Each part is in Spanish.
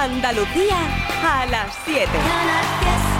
Andalucía a las 7.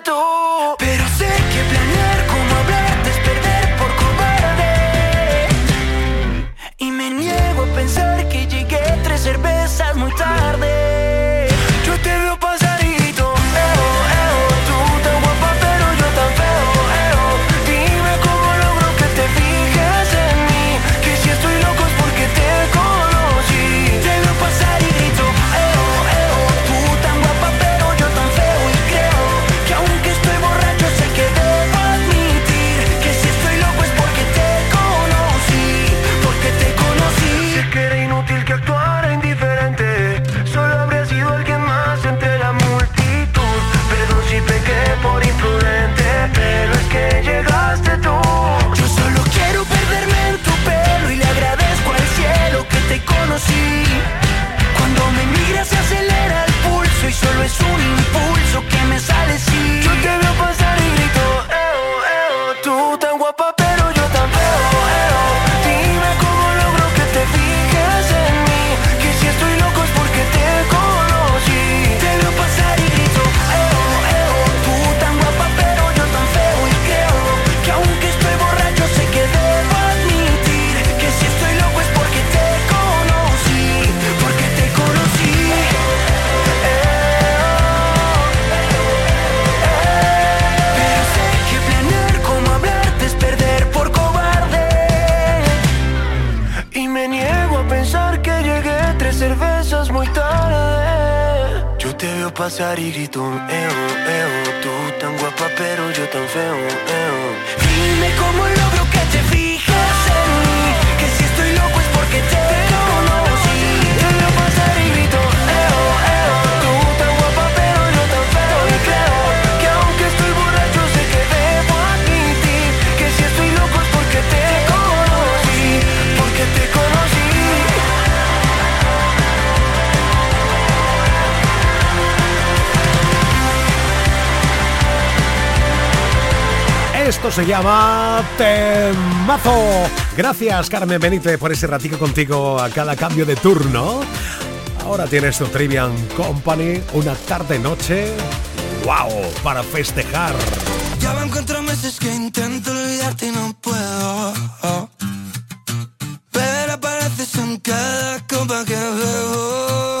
Ari Riton, eh. se llama Temazo. Gracias, Carmen Benítez, por ese ratico contigo a cada cambio de turno. Ahora tienes tu Trivian Company, una tarde-noche. ¡Wow! Para festejar. Ya van cuatro meses que intento olvidarte y no puedo. Pero apareces en cada copa que veo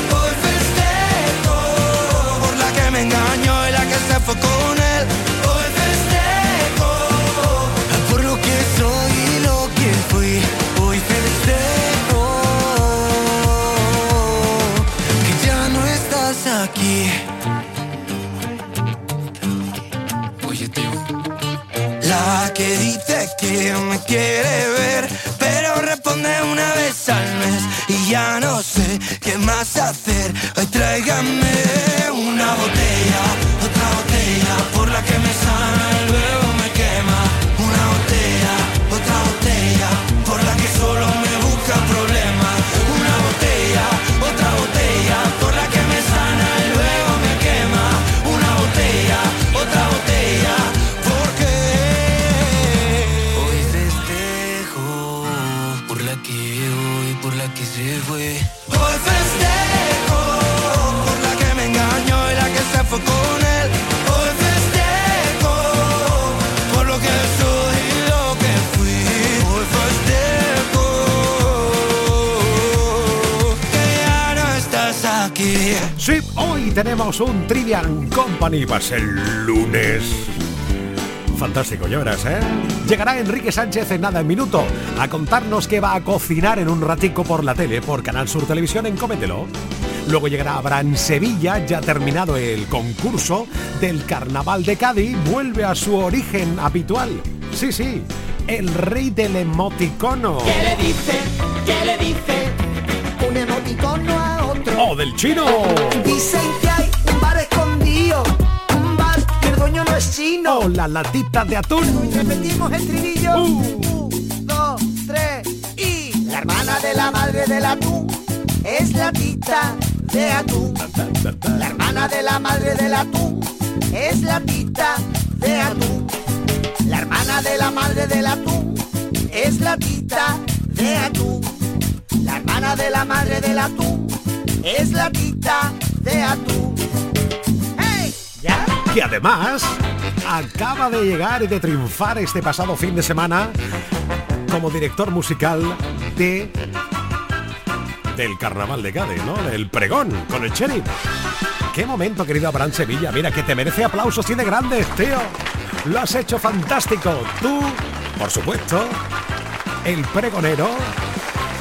que me quiere ver, pero responde una vez al mes y ya no sé qué más hacer. Hoy tráigame una botella Hoy tenemos un Trivian Company, va a ser lunes. Fantástico, ya verás, ¿eh? Llegará Enrique Sánchez en nada en minuto a contarnos que va a cocinar en un ratico por la tele, por Canal Sur Televisión en Cómetelo. Luego llegará Abraham Sevilla, ya terminado el concurso del Carnaval de Cádiz, vuelve a su origen habitual. Sí, sí, el rey del emoticono. ¿Qué le dice? ¿Qué le dice? Un emoticono a otro. ¡Oh, del chino! Dicen que hay un bar escondido, un bar que el dueño no es chino. ¡Oh, la latita de atún! Repetimos el trinillo. Uh. Un, dos, tres y la hermana de la madre del atún es la tita de atún. La hermana de la madre del atún es la tita de atún. La hermana de la madre del atún es la tita de atún. La hermana de la madre del atún es la tita de atún. ¡Hey! ¿Ya? que además acaba de llegar y de triunfar este pasado fin de semana como director musical de del Carnaval de Cádiz, ¿no? Del pregón con el Cherry. Qué momento, querido Abraham Sevilla. Mira, que te merece aplausos y de grandes, tío. Lo has hecho fantástico. Tú, por supuesto, el pregonero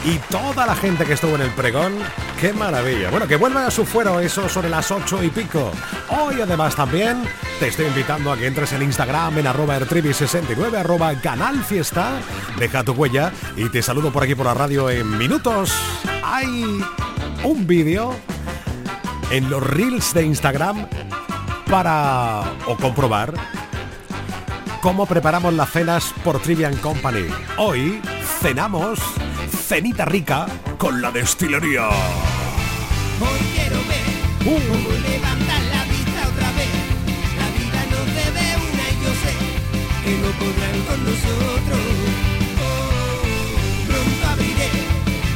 y toda la gente que estuvo en el pregón. ¡Qué maravilla! Bueno, que vuelvan a su fuero eso sobre las ocho y pico. Hoy además también te estoy invitando a que entres en Instagram en arroba ertribi69, arroba canal fiesta. Deja tu huella y te saludo por aquí por la radio en minutos. Hay un vídeo en los reels de Instagram para o comprobar cómo preparamos las cenas por Trivian Company. Hoy cenamos cenita rica con la destilería. Hoy quiero ver Uh. cómo levantar la vista otra vez. La vida nos debe una y yo sé que no podrán con nosotros. Oh, pronto abriré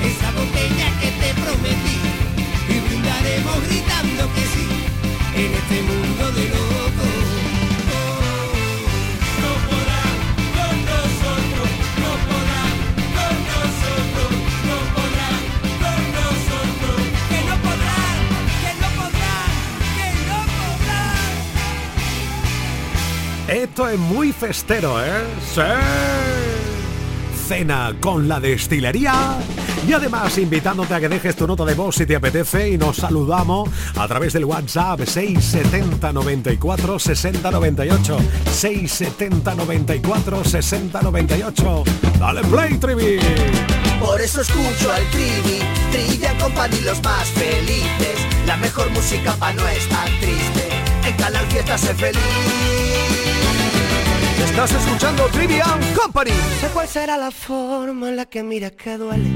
esa botella que te prometí y brindaremos gritando que sí en este mundo de locos. Esto es muy festero, ¿eh? ¡Sí! Cena con la destilería. Y además invitándote a que dejes tu nota de voz si te apetece y nos saludamos a través del WhatsApp 670 94 60 98 670 94 60 98 Dale play, Trivi. Por eso escucho al Trivi, Trivia Company los más felices. La mejor música pa' no estar triste. En Canal Fiesta sé feliz. Estás escuchando Trivian Company. sé cuál será la forma en la que miras que duele.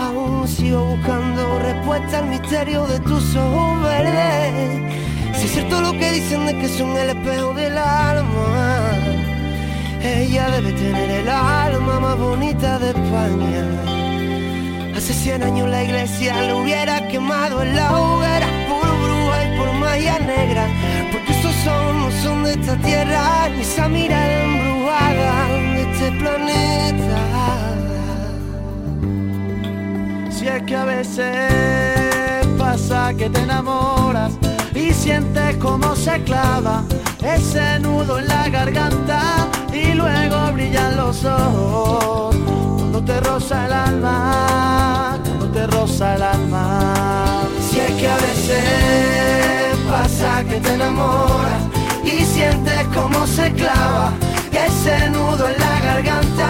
Aún sigo buscando respuesta al misterio de tus ojos verdes. Si es cierto lo que dicen de que son el espejo del alma, ella debe tener el alma más bonita de España. Hace 100 años la iglesia lo hubiera quemado en la hoguera por bruja y por magia negra. Porque esos son, no son de esta tierra, ni esa mirada embrujada de este planeta. Si es que a veces pasa que te enamoras y sientes como se clava ese nudo en la garganta y luego brillan los ojos cuando te roza el alma, cuando te roza el alma. Si es que a veces pasa que te enamoras sientes como se clava ese nudo en la garganta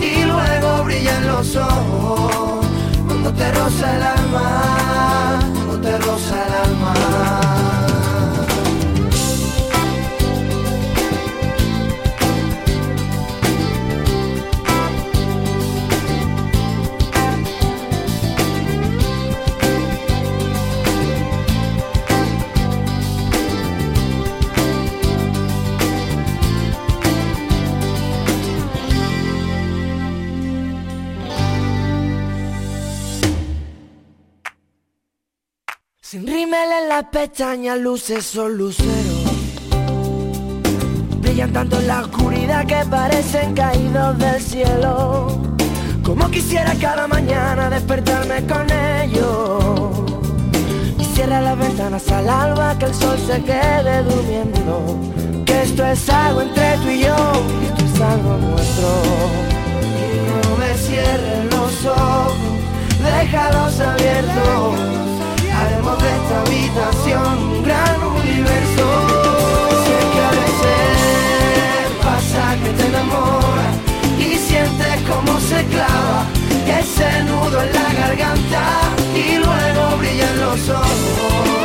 y luego brillan los ojos cuando te roza el alma, cuando te roza el alma. en las pestañas, luces son luceros. Brillan tanto en la oscuridad que parecen caídos del cielo. Como quisiera cada mañana despertarme con ellos. Y cierra las ventanas al alba que el sol se quede durmiendo. Que esto es algo entre tú y yo, y esto es algo nuestro. Y no me cierren los ojos, déjalos abiertos de esta habitación, un gran universo. Sé que a veces pasa que te enamoras y sientes como se clava ese nudo en la garganta y luego brillan los ojos.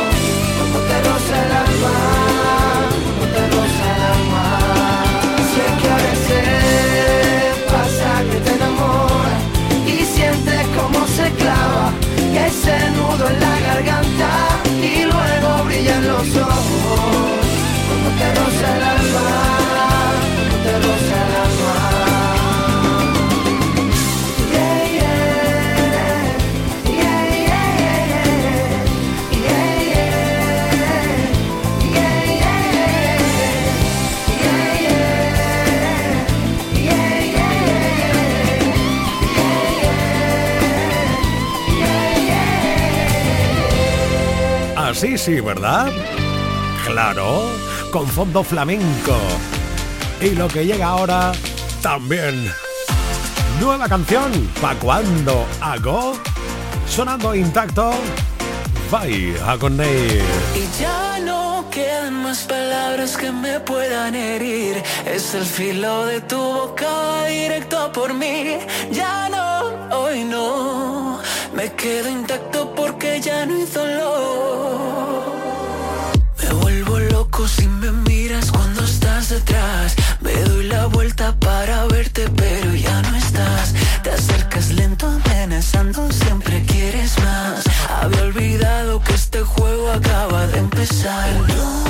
Claro, con fondo flamenco. Y lo que llega ahora, también. Nueva canción, ¿pa' cuándo hago? Sonando intacto, bye, Aconey. Y ya no quedan más palabras que me puedan herir. Es el filo de tu boca directo por mí. Ya no, hoy no. Me quedo intacto porque ya no hizo dolor. Me doy la vuelta para verte, pero ya no estás. Te acercas lento, amenazando, siempre quieres más. Había olvidado que este juego acaba de empezar.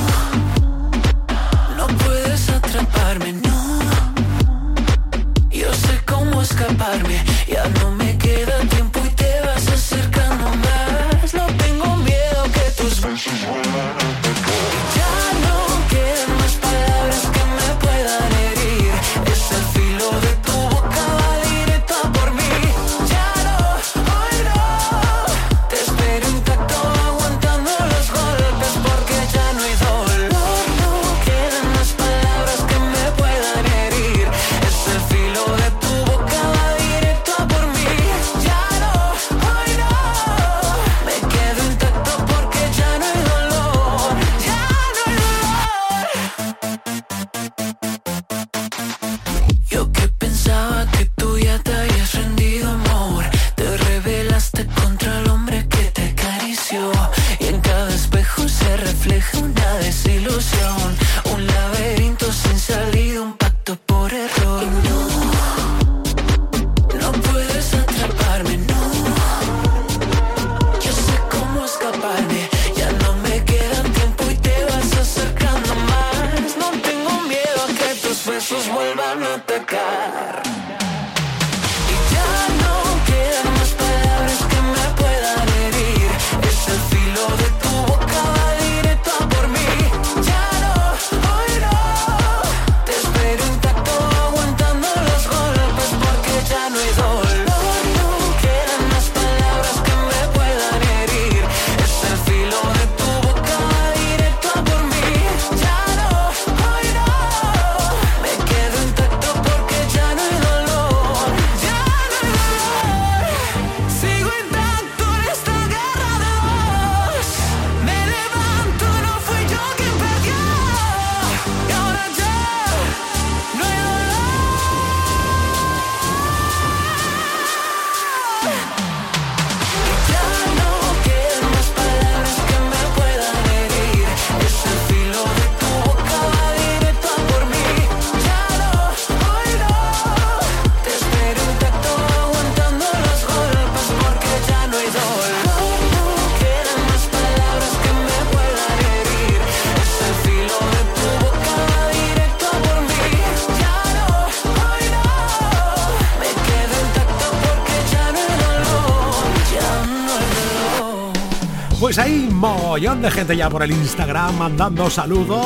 mogollón de gente ya por el Instagram mandando saludos.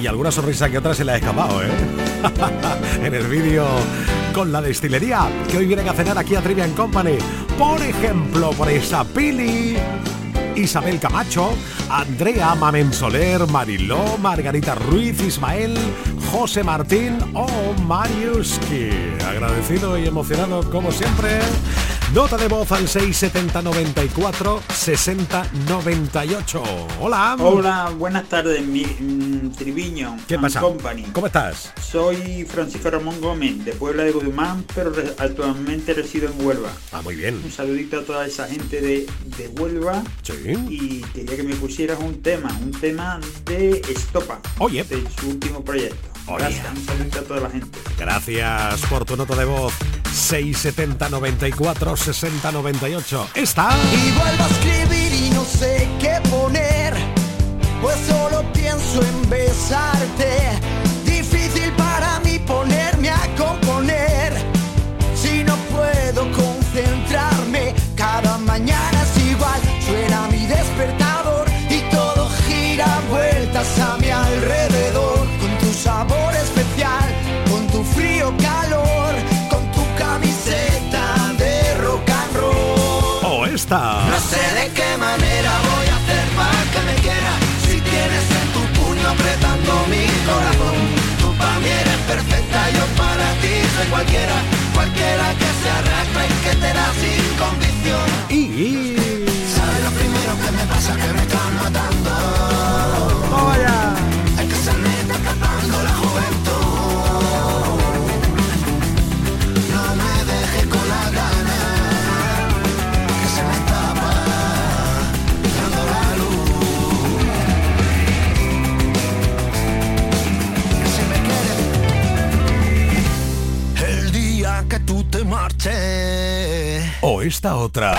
Y alguna sonrisa que otra se le ha escapado, ¿eh? en el vídeo con la destilería, que hoy vienen a cenar aquí a Trivia Company. Por ejemplo, por esa Pili. Isabel Camacho, Andrea Mamen Soler, Mariló, Margarita Ruiz, Ismael, José Martín oh, o Mariuski. Agradecido y emocionado como siempre Nota de voz al 670 94 60 98. Hola. Hola, buenas tardes, mi mm, Triviño. ¿Qué pasa? Company. ¿Cómo estás? Soy Francisco Ramón Gómez, de Puebla de Guzmán, pero re- actualmente resido en Huelva. Ah, muy bien. Un saludito a toda esa gente de, de Huelva Sí. y quería que me pusieras un tema, un tema de Estopa, Oye. de su último proyecto. Gracias, saludito a toda la gente. Gracias por tu nota de voz. 670 94 60 98. Esta. Y vuelvo a escribir y no sé qué poner, pues solo pienso en besarte. Difícil para mí ponerme a componer, No sé de qué manera voy a hacer para que me quiera Si tienes en tu puño apretando mi corazón Tú para mí eres perfecta, yo para ti soy cualquiera Cualquiera que se arrastra y que te da sin condición Y. ¿Sabes lo primero que me pasa? Que me está matando esta otra.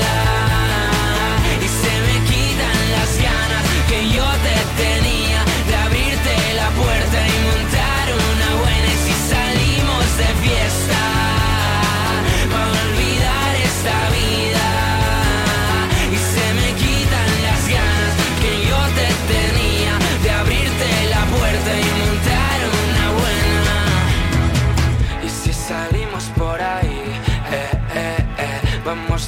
esta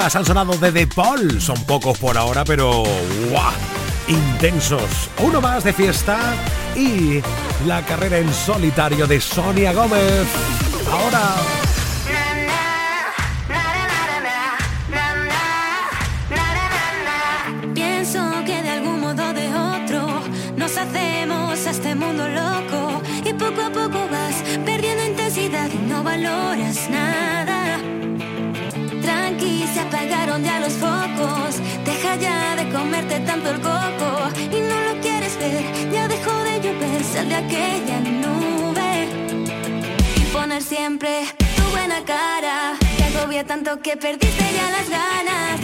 han sonado de The Paul. Son pocos por ahora, pero ¡guau! Intensos. Uno más de fiesta y la carrera en solitario de Sonia Gómez. Ahora Pienso que de algún modo de otro nos hacemos a este mundo loco y poco a poco vas perdiendo intensidad y no valoras nada. esconde a los focos. Deja ya de comerte tanto el coco y no lo quieres ver. Ya dejó de llover, sal de aquella nube y poner siempre tu buena cara. Te agobia tanto que perdiste ya las ganas.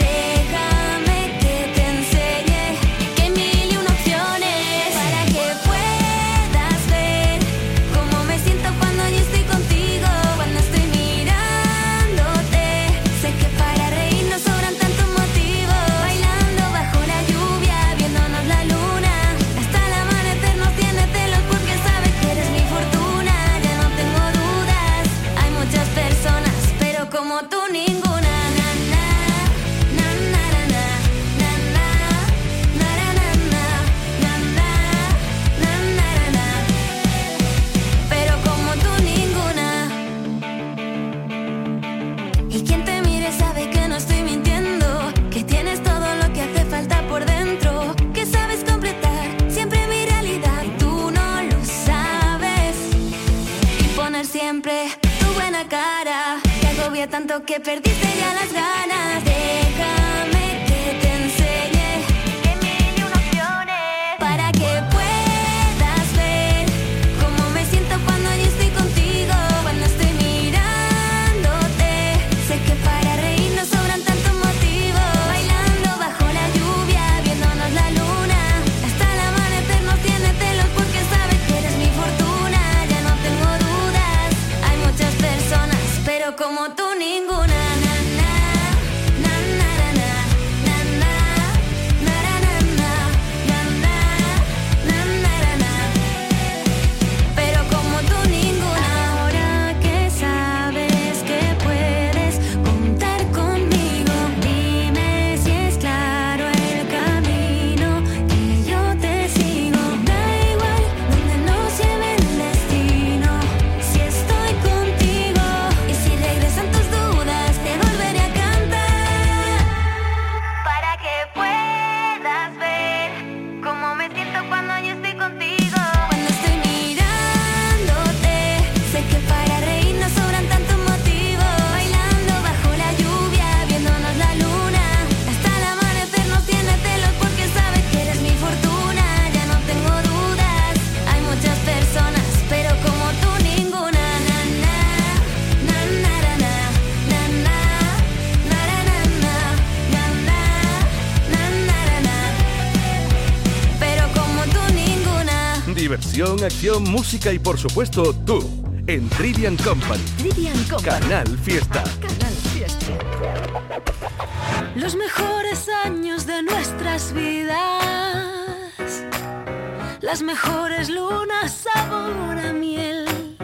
tanto que perdiste ya las ganas. como tú ninguna. música y por supuesto tú, en Trivian Company. Trivian Company. Canal Fiesta. Canal Fiesta. Los mejores años de nuestras vidas. Las mejores lunas sabor a miel.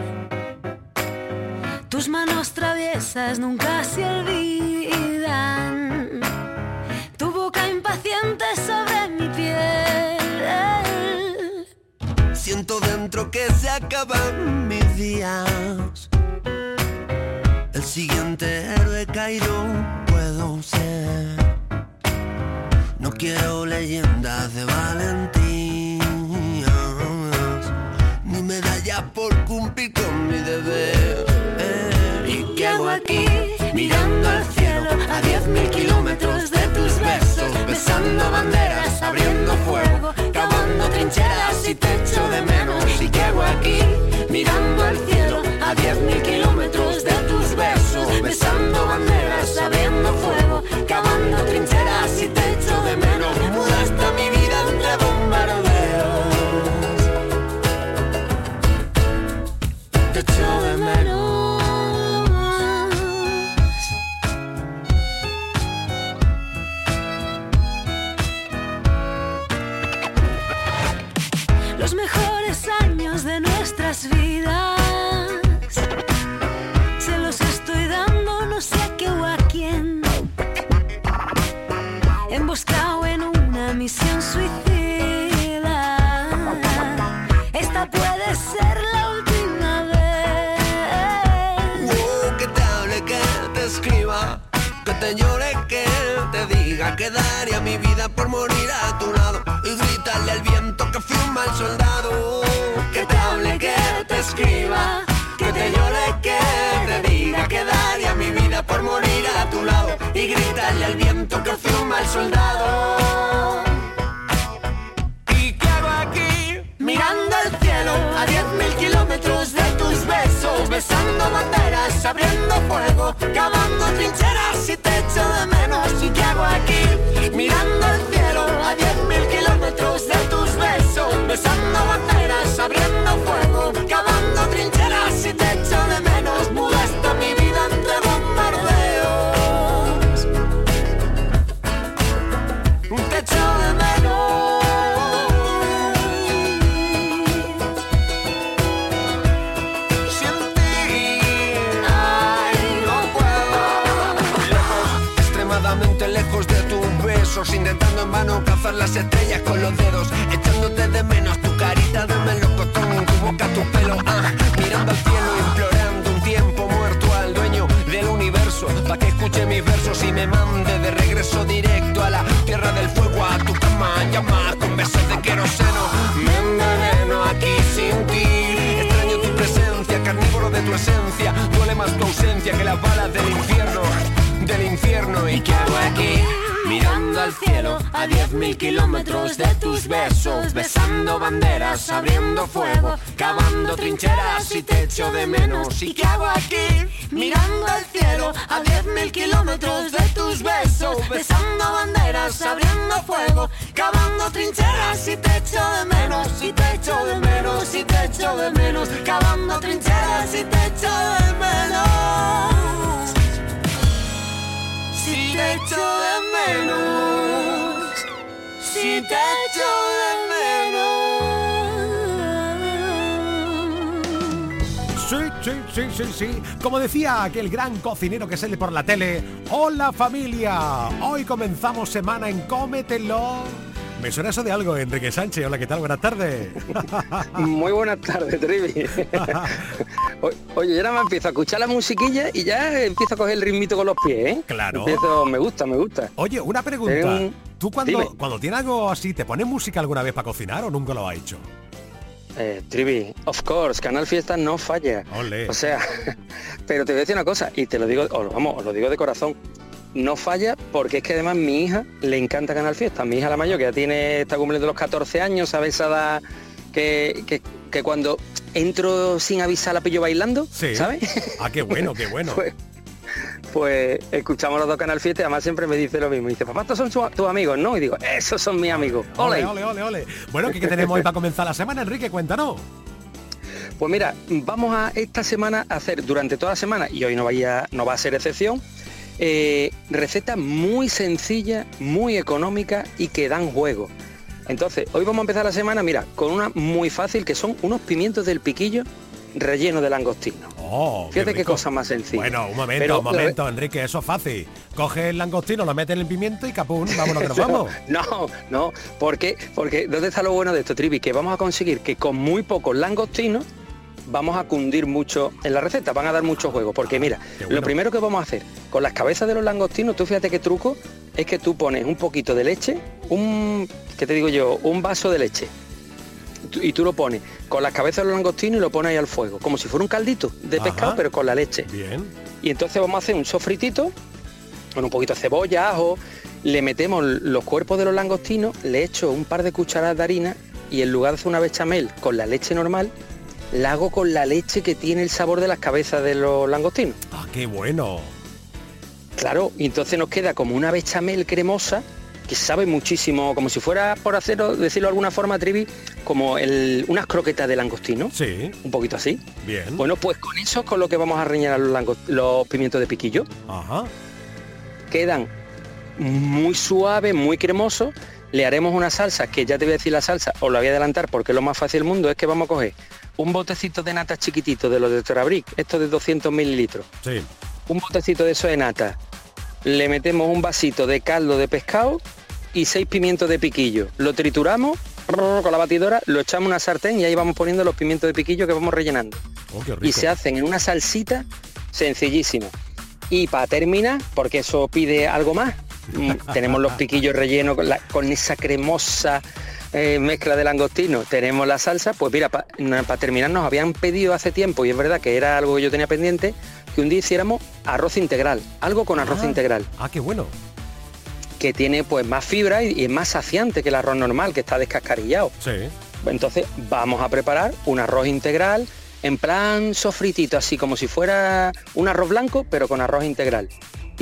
Tus manos traviesas nunca se olvidan que se acaban mis días. El siguiente héroe caído puedo ser. No quiero leyendas de valentías, ni medallas por cumplir con mi deber. Eh. ¿Y qué hago aquí? Mirando al cielo a diez mil kilómetros de tus besos, besando banderas, abriendo fuego, cavando trincheras y por morir a tu lado y gritarle al viento que fui un soldado. Que te hable, que te escriba, que te llore, que te diga que daría mi vida por morir a tu lado y gritarle al viento que fui un mal soldado. ¿Y qué hago aquí? Mirando al cielo a diez mil kilómetros de tus besos, besando banderas, abriendo fuego, cavando trincheras y te echo de menos. ¿Y qué hago aquí? Mirando abriendo fuego, cavando trincheras y te echo de menos. ¿Y qué hago aquí? Mirando al cielo a diez mil kilómetros de tus besos, besando banderas, abriendo fuego, cavando trincheras y te echo de menos. Y te echo de menos, y te echo de menos, cavando trincheras y te echo de menos. Si te echo de menos, si te sí, sí, sí. Como decía aquel gran cocinero que sale por la tele. Hola familia. Hoy comenzamos semana en Cómetelo. Me suena eso de algo, Enrique Sánchez. Hola, ¿qué tal? Buenas tardes. Muy buenas tardes, Trivi. Oye, ya nada más empiezo a escuchar la musiquilla y ya empiezo a coger el ritmito con los pies, ¿eh? Claro. Empiezo, me gusta, me gusta. Oye, una pregunta. Eh, ¿Tú cuando, dime. cuando tienes algo así, te pones música alguna vez para cocinar o nunca lo has hecho? Eh, Trivi, of course, Canal Fiesta no falla. O sea, pero te voy a decir una cosa, y te lo digo, os- vamos, os lo digo de corazón. No falla porque es que además mi hija le encanta Canal Fiesta. Mi hija la mayor, que ya tiene, está cumpliendo los 14 años, sabe esa que, que cuando entro sin avisar la pillo bailando, Sí. ¿sabes? Ah, qué bueno, qué bueno. Pues, pues escuchamos los dos Canal Fiesta y además siempre me dice lo mismo. Dice, papá, estos son tus amigos, ¿no? Y digo, esos son mis amigos. Ole, Ole. ole, ole, ole. Bueno, ¿qué, qué tenemos hoy para comenzar la semana, Enrique? Cuéntanos. Pues mira, vamos a esta semana a hacer durante toda la semana, y hoy no, vaya, no va a ser excepción, eh, recetas muy sencillas, muy económicas y que dan juego. Entonces, hoy vamos a empezar la semana, mira, con una muy fácil que son unos pimientos del piquillo rellenos de langostino. Oh, Fíjate qué cosa más sencilla. Bueno, un momento, Pero un momento, Enrique, eso es fácil. Coge el langostino, lo mete en el pimiento y capún, vámonos que nos vamos. No, no, porque, porque ¿dónde está lo bueno de esto, Trivi? Que vamos a conseguir que con muy pocos langostinos vamos a cundir mucho en la receta, van a dar mucho juego. Porque mira, Qué bueno. lo primero que vamos a hacer con las cabezas de los langostinos, tú fíjate qué truco, es que tú pones un poquito de leche, un, ¿qué te digo yo? Un vaso de leche. Y tú lo pones con las cabezas de los langostinos y lo pones ahí al fuego, como si fuera un caldito de Ajá. pescado, pero con la leche. Bien. Y entonces vamos a hacer un sofritito con un poquito de cebolla, ajo, le metemos los cuerpos de los langostinos, le echo un par de cucharadas de harina y en lugar de hacer una bechamel con la leche normal, la hago con la leche que tiene el sabor de las cabezas de los langostinos. Ah, qué bueno. Claro, y entonces nos queda como una bechamel cremosa que sabe muchísimo, como si fuera, por hacerlo, decirlo de alguna forma, Trivi, como el- unas croquetas de langostino. Sí. Un poquito así. Bien. Bueno, pues con eso es con lo que vamos a rellenar los, los pimientos de piquillo. Ajá. Quedan muy suaves, muy cremosos. Le haremos una salsa, que ya te voy a decir la salsa, os la voy a adelantar porque es lo más fácil del mundo, es que vamos a coger un botecito de nata chiquitito de los de Torabric, esto de 200 mililitros. Sí. Un botecito de eso de nata. Le metemos un vasito de caldo de pescado y seis pimientos de piquillo. Lo trituramos con la batidora, lo echamos en una sartén y ahí vamos poniendo los pimientos de piquillo que vamos rellenando. Oh. Y se hacen en una salsita sencillísima. Y para terminar, porque eso pide algo más, mm, tenemos los piquillos rellenos con, la- con esa cremosa eh, mezcla de langostino, tenemos la salsa, pues mira, para terminar nos habían pedido hace tiempo, y es verdad que era algo que yo tenía pendiente, que un día hiciéramos arroz integral, algo con arroz Ah. integral Ah, qué bueno. Que tiene pues más fibra y, y es más saciante que el arroz normal, que está descascarillado. Sí. Entonces vamos a preparar un arroz integral en plan sofritito, así como si fuera un arroz blanco, pero con arroz integral.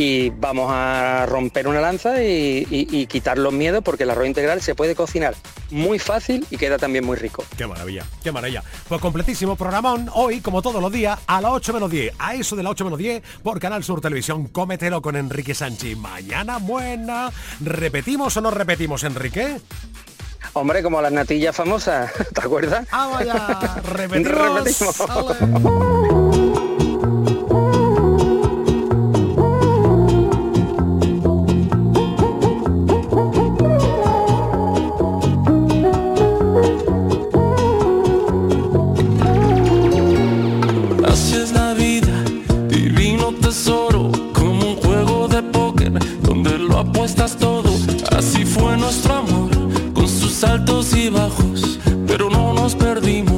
Y vamos a romper una lanza y, y- y quitar los miedos porque el arroz integral se puede cocinar muy fácil y queda también muy rico. Qué maravilla, qué maravilla. Pues completísimo programón hoy, como todos los días, a las 8 menos 10. A eso de las 8 menos 10 por Canal Sur Televisión. Cómetelo con Enrique Sánchez. Mañana buena. ¿Repetimos o no repetimos, Enrique? Hombre, como las natillas famosas, ¿te acuerdas? Ah, vaya. Repetimos. Repetimos. Tesoro, como un juego de póker donde lo apuestas todo. Así fue nuestro amor, con sus altos y bajos, pero no nos perdimos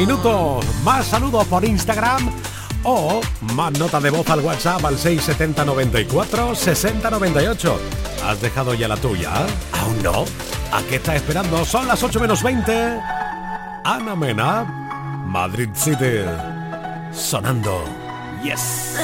minutos. Más saludos por Instagram o más nota de voz al WhatsApp al 67094-6098. ¿Has dejado ya la tuya? ¿Aún no? ¿A qué estás esperando? Son las 8 menos 20. Ana Mena, Madrid City. Sonando. Yes.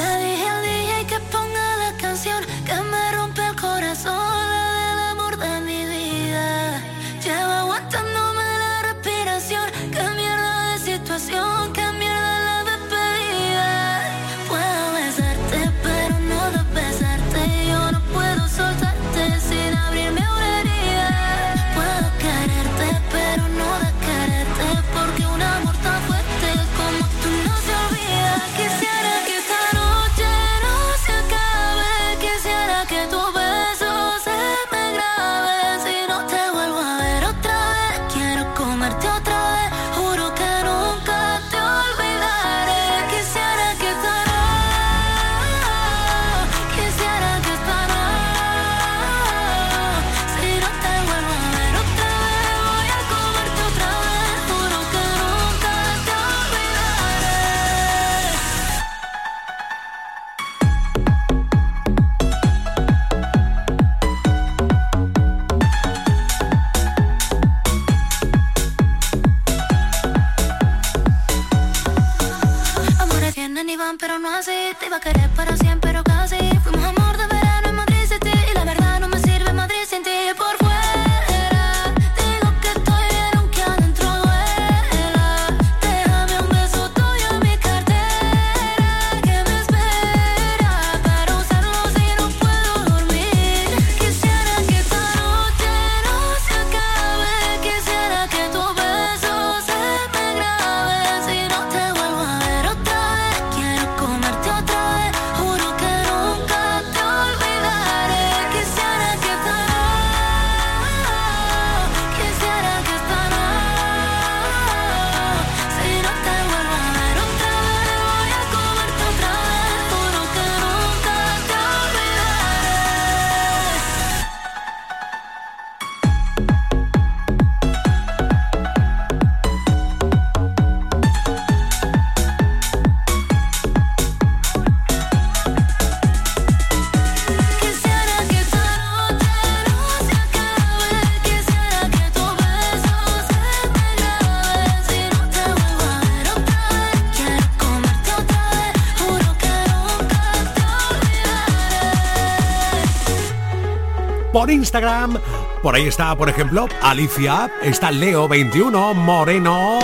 Instagram. Por ahí está, por ejemplo, Alicia, está Leo21, Moreno,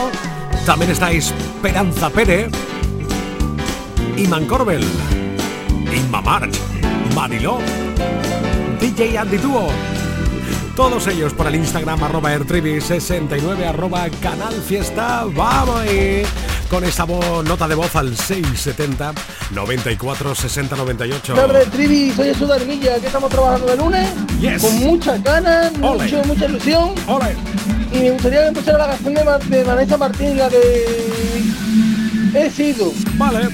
también está Esperanza Pérez, Iman Corbel, Inma March, Mariló, DJ Andy Duo. Todos ellos por el Instagram arroba airtribi69 arroba canal fiesta. Vamos. Ahí con voz, nota de voz al 670 94 60 98. Tarde, Trivi, soy Jesús que estamos trabajando de lunes Yes. con muchas ganas, mucho, mucha ilusión. Y me gustaría que la canción de, Ma- de Vanessa Martín, la de He sido. Vale.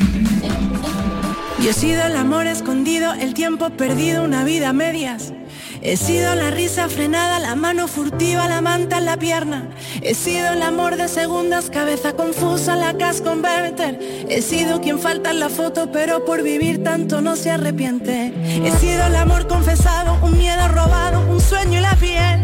Yo he sido el amor escondido, el tiempo perdido, una vida a medias. He sido la risa frenada, la mano furtiva, la manta en la pierna. He sido el amor de segundas, cabeza confusa, la cas converter. He sido quien falta en la foto, pero por vivir tanto no se arrepiente. He sido el amor confesado, un miedo robado, un sueño y la piel.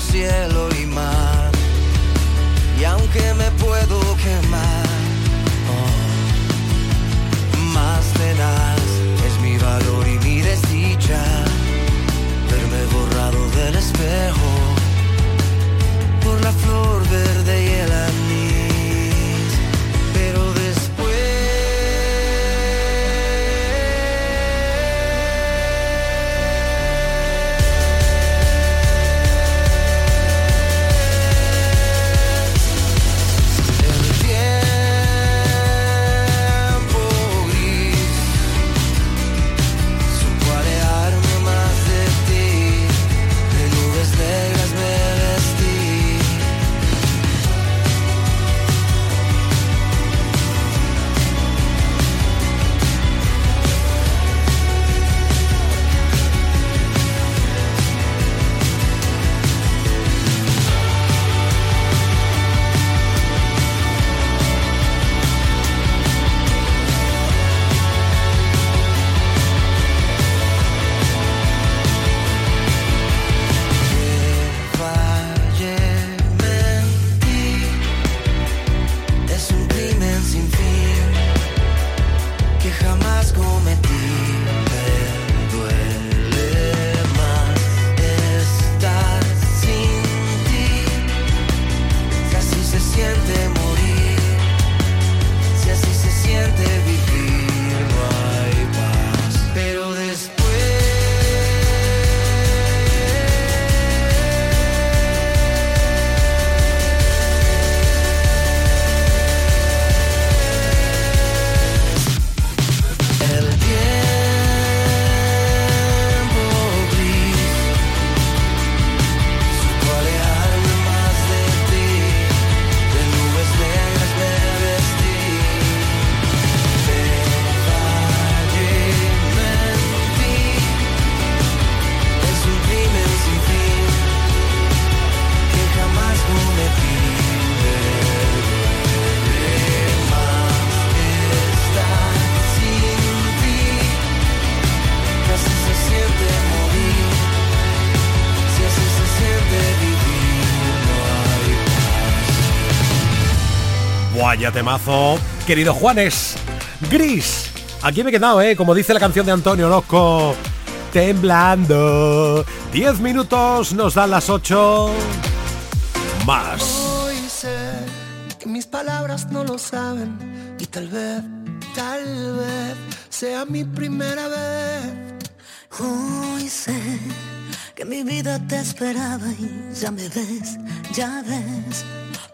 Cielo y mar. Y aunque me puedo quemar, Guaya temazo. Querido Juanes, Gris. Aquí me he quedado, ¿eh? Como dice la canción de Antonio Orozco. Temblando. Diez minutos, nos dan las ocho. Más. Hoy sé que mis palabras no lo saben y tal vez, tal vez sea mi primera vez. Hoy sé que mi vida te esperaba y ya me ves, ya ves,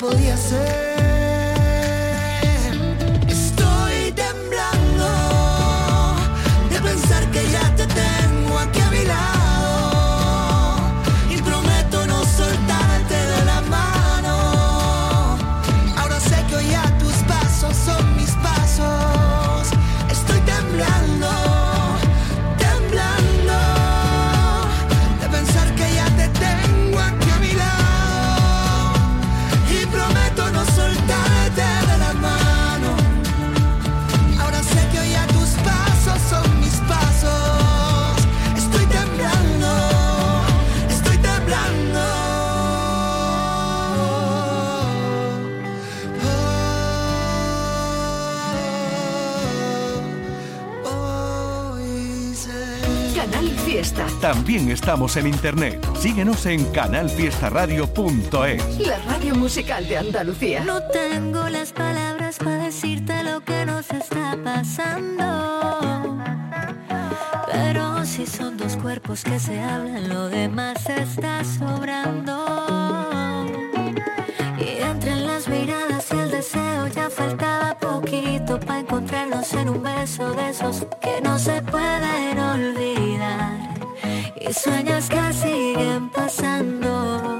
podía ser. También estamos en internet. Síguenos en canalfiestaradio.es. La radio musical de Andalucía. No tengo las palabras para decirte lo que nos está pasando. Pero si son dos cuerpos que se hablan, lo demás está sobrando. Y entre las miradas y el deseo ya faltaba poquito para encontrarnos en un beso de esos que no se pueden olvidar. Y sueños que siguen pasando.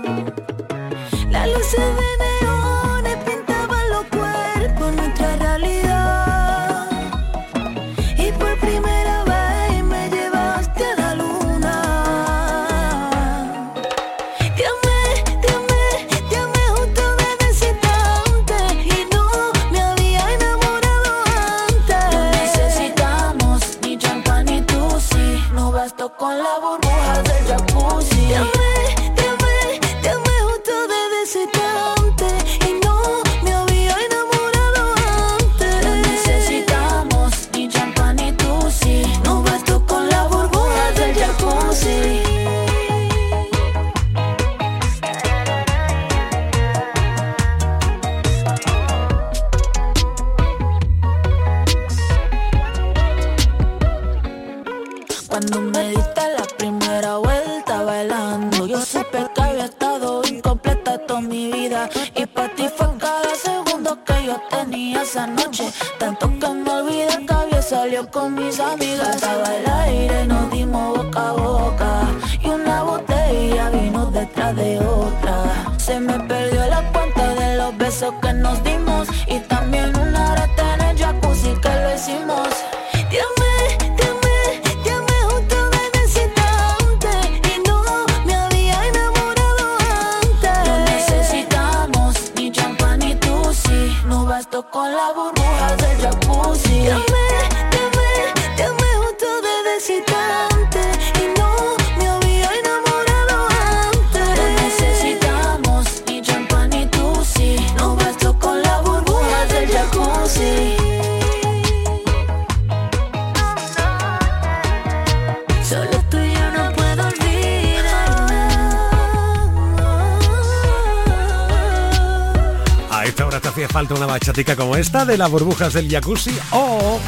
Falta una bachatica como esta de las burbujas del jacuzzi o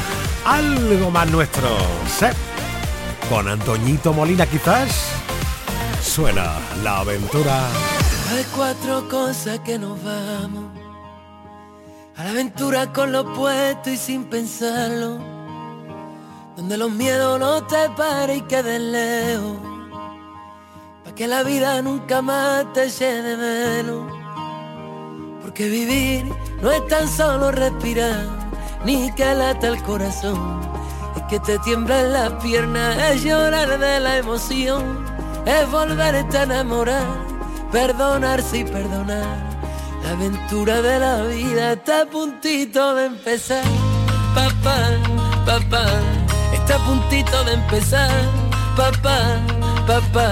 algo más nuestro. Con Antoñito Molina quizás suena la aventura. Hay cuatro cosas que nos vamos. A la aventura con lo puesto y sin pensarlo. Donde los miedos no te paren y queden lejos. Pa' que la vida nunca más te llene menos. Porque vivir no es tan solo respirar, ni que lata el corazón. Es que te tiemblan las piernas, es llorar de la emoción. Es volverte a enamorar, perdonarse y perdonar. La aventura de la vida está a puntito de empezar. Papá, papá, está a puntito de empezar. Papá, papá.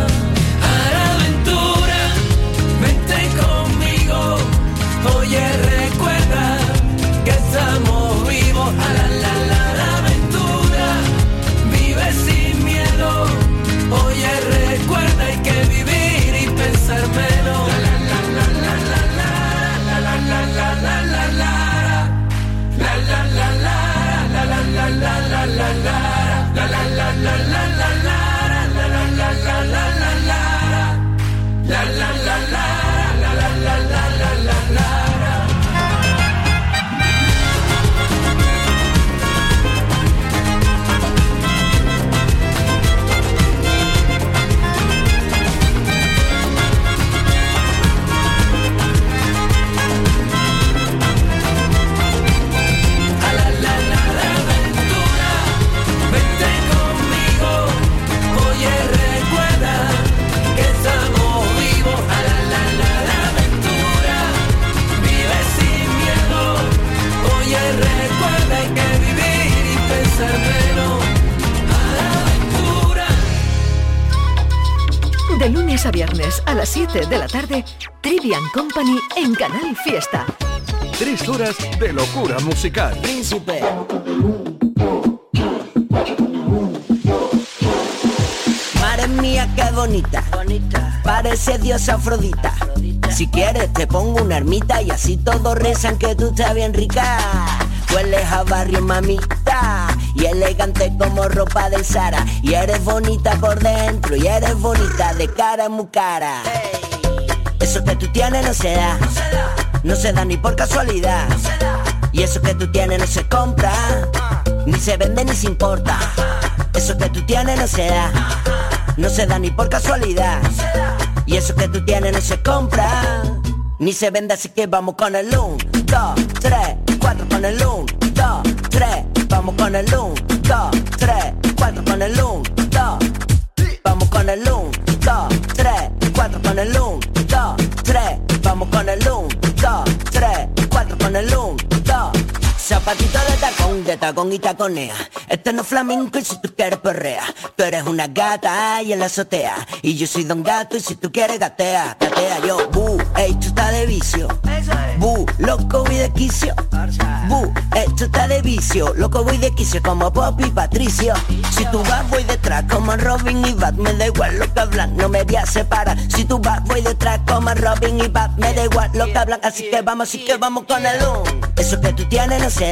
De lunes a viernes a las 7 de la tarde, Trivian Company en Canal Fiesta. Tres horas de locura musical. Príncipe. Madre mía, qué bonita. Parece diosa Afrodita. Si quieres te pongo una ermita y así todos rezan que tú estás bien rica. Hueles a barrio mamita y elegante como ropa del Sara. Y eres bonita por dentro y eres bonita de cara muy cara. Eso que tú tienes no se da, no se da. Ni por casualidad. Y eso que tú tienes no se compra, ni se vende ni se importa. Eso que tú tienes no se da, no se da ni por casualidad. Y eso que tú tienes no se compra, ni se vende, así que vamos con el 1, 2, 3, 4 con el 1, 2, 3, vamos con el 1, 2, 3, 4 con el 1, 2, vamos con el 1, 2, 3, 4 con el 1, Zapatito de tacón, de tacón y taconea. Este no es flamenco y si tú quieres perrea. Tú eres una gata ahí en la azotea. Y yo soy don gato y si tú quieres gatea, gatea yo. Bu, esto está de vicio. Bu, loco voy de quicio. Bu, esto está de vicio. Loco voy de quicio como Pop y Patricio. Si tú vas voy detrás como Robin y Bat. Me da igual lo que hablan, no me voy a separar. Si tú vas voy detrás como Robin y Bat. Me da igual lo que hablan, así que vamos, así que vamos con el un. Eso que tú tienes no se